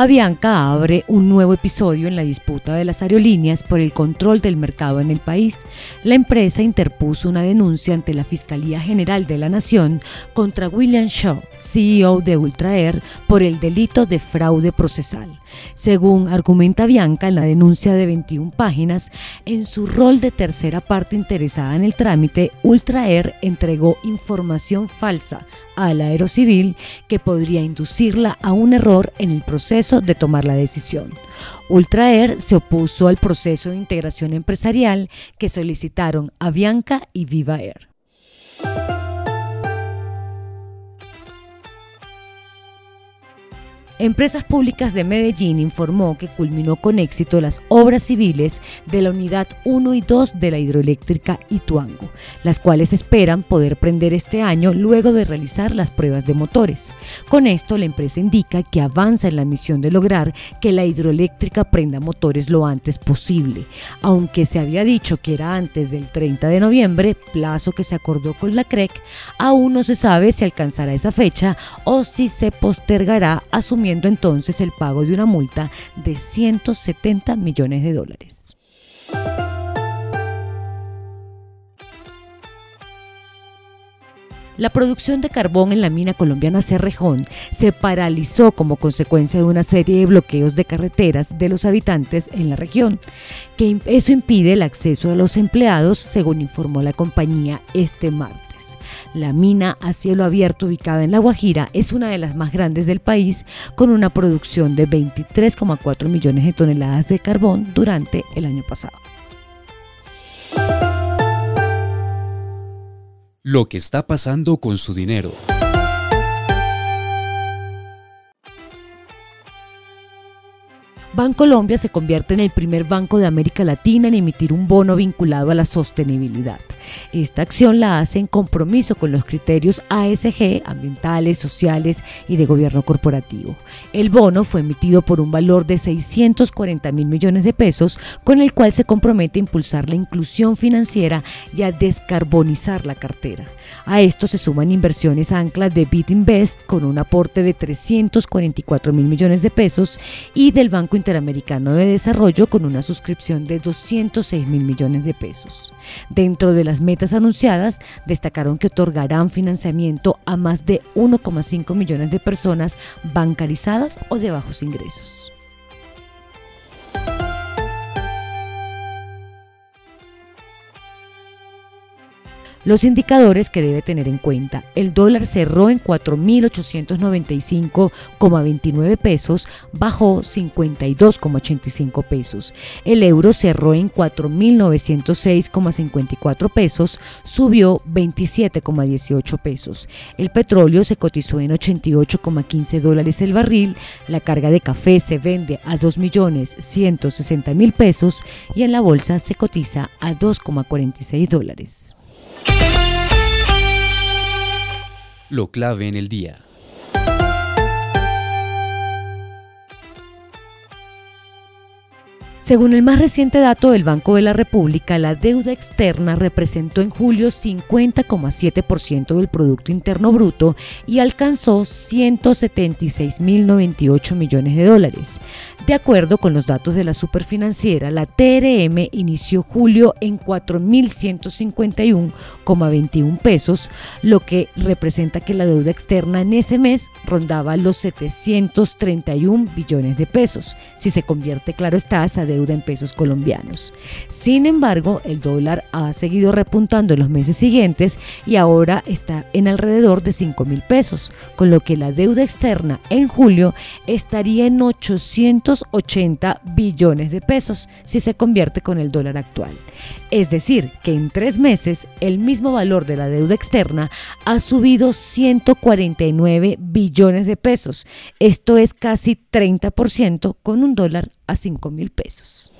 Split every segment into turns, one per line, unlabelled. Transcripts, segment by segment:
Avianca abre un nuevo episodio en la disputa de las aerolíneas por el control del mercado en el país. La empresa interpuso una denuncia ante la Fiscalía General de la Nación contra William Shaw, CEO de Ultraer, por el delito de fraude procesal. Según argumenta Bianca en la denuncia de 21 páginas, en su rol de tercera parte interesada en el trámite, Ultraer entregó información falsa a la aerocivil que podría inducirla a un error en el proceso de tomar la decisión. Ultraer se opuso al proceso de integración empresarial que solicitaron a Bianca y Viva Air. Empresas Públicas de Medellín informó que culminó con éxito las obras civiles de la unidad 1 y 2 de la hidroeléctrica Ituango, las cuales esperan poder prender este año luego de realizar las pruebas de motores. Con esto, la empresa indica que avanza en la misión de lograr que la hidroeléctrica prenda motores lo antes posible, aunque se había dicho que era antes del 30 de noviembre, plazo que se acordó con la CREC, aún no se sabe si alcanzará esa fecha o si se postergará asumiendo entonces el pago de una multa de 170 millones de dólares. La producción de carbón en la mina colombiana Cerrejón se paralizó como consecuencia de una serie de bloqueos de carreteras de los habitantes en la región, que eso impide el acceso a los empleados, según informó la compañía este martes. La mina a cielo abierto ubicada en La Guajira es una de las más grandes del país, con una producción de 23,4 millones de toneladas de carbón durante el año pasado.
Lo que está pasando con su dinero.
Bancolombia se convierte en el primer banco de América Latina en emitir un bono vinculado a la sostenibilidad. Esta acción la hace en compromiso con los criterios ASG, ambientales, sociales y de gobierno corporativo. El bono fue emitido por un valor de 640 mil millones de pesos, con el cual se compromete a impulsar la inclusión financiera y a descarbonizar la cartera. A esto se suman inversiones anclas de BitInvest con un aporte de 344 mil millones de pesos y del Banco Interamericano de Desarrollo con una suscripción de 206 mil millones de pesos. Dentro de las metas anunciadas, destacaron que otorgarán financiamiento a más de 1,5 millones de personas bancarizadas o de bajos ingresos. Los indicadores que debe tener en cuenta. El dólar cerró en 4.895,29 pesos, bajó 52,85 pesos. El euro cerró en 4.906,54 pesos, subió 27,18 pesos. El petróleo se cotizó en 88,15 dólares el barril. La carga de café se vende a 2.160.000 pesos y en la bolsa se cotiza a 2,46 dólares.
Lo clave en el día.
Según el más reciente dato del Banco de la República, la deuda externa representó en julio 50,7% del Producto Interno Bruto y alcanzó 176.098 millones de dólares. De acuerdo con los datos de la superfinanciera, la TRM inició julio en 4.151,21 pesos, lo que representa que la deuda externa en ese mes rondaba los 731 billones de pesos. Si se convierte, claro está, esa deuda en pesos colombianos. Sin embargo, el dólar ha seguido repuntando en los meses siguientes y ahora está en alrededor de 5 mil pesos, con lo que la deuda externa en julio estaría en 880 billones de pesos si se convierte con el dólar actual. Es decir, que en tres meses el mismo valor de la deuda externa ha subido 149 billones de pesos. Esto es casi 30% con un dólar a 5 mil pesos.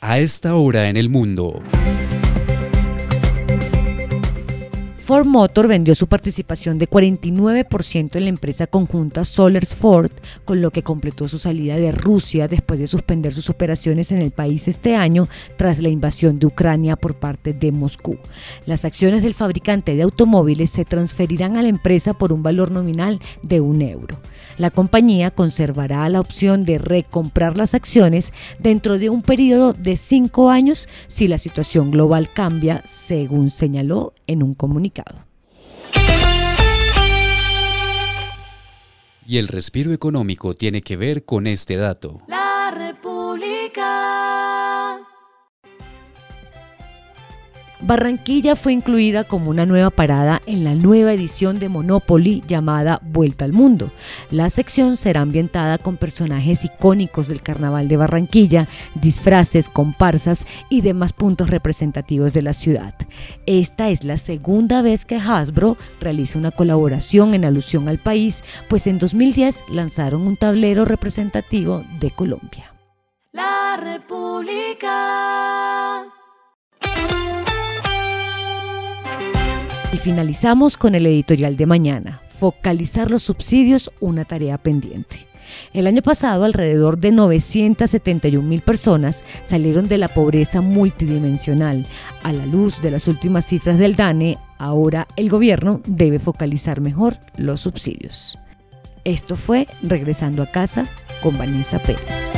A esta hora en el mundo.
Ford Motor vendió su participación de 49% en la empresa conjunta Solers Ford, con lo que completó su salida de Rusia después de suspender sus operaciones en el país este año tras la invasión de Ucrania por parte de Moscú. Las acciones del fabricante de automóviles se transferirán a la empresa por un valor nominal de un euro. La compañía conservará la opción de recomprar las acciones dentro de un periodo de cinco años si la situación global cambia, según señaló en un comunicado.
Y el respiro económico tiene que ver con este dato.
La República.
Barranquilla fue incluida como una nueva parada en la nueva edición de Monopoly llamada Vuelta al Mundo. La sección será ambientada con personajes icónicos del Carnaval de Barranquilla, disfraces, comparsas y demás puntos representativos de la ciudad. Esta es la segunda vez que Hasbro realiza una colaboración en alusión al país, pues en 2010 lanzaron un tablero representativo de Colombia.
La República.
Y finalizamos con el editorial de mañana, focalizar los subsidios, una tarea pendiente. El año pasado, alrededor de 971 mil personas salieron de la pobreza multidimensional. A la luz de las últimas cifras del DANE, ahora el gobierno debe focalizar mejor los subsidios. Esto fue Regresando a casa con Vanessa Pérez.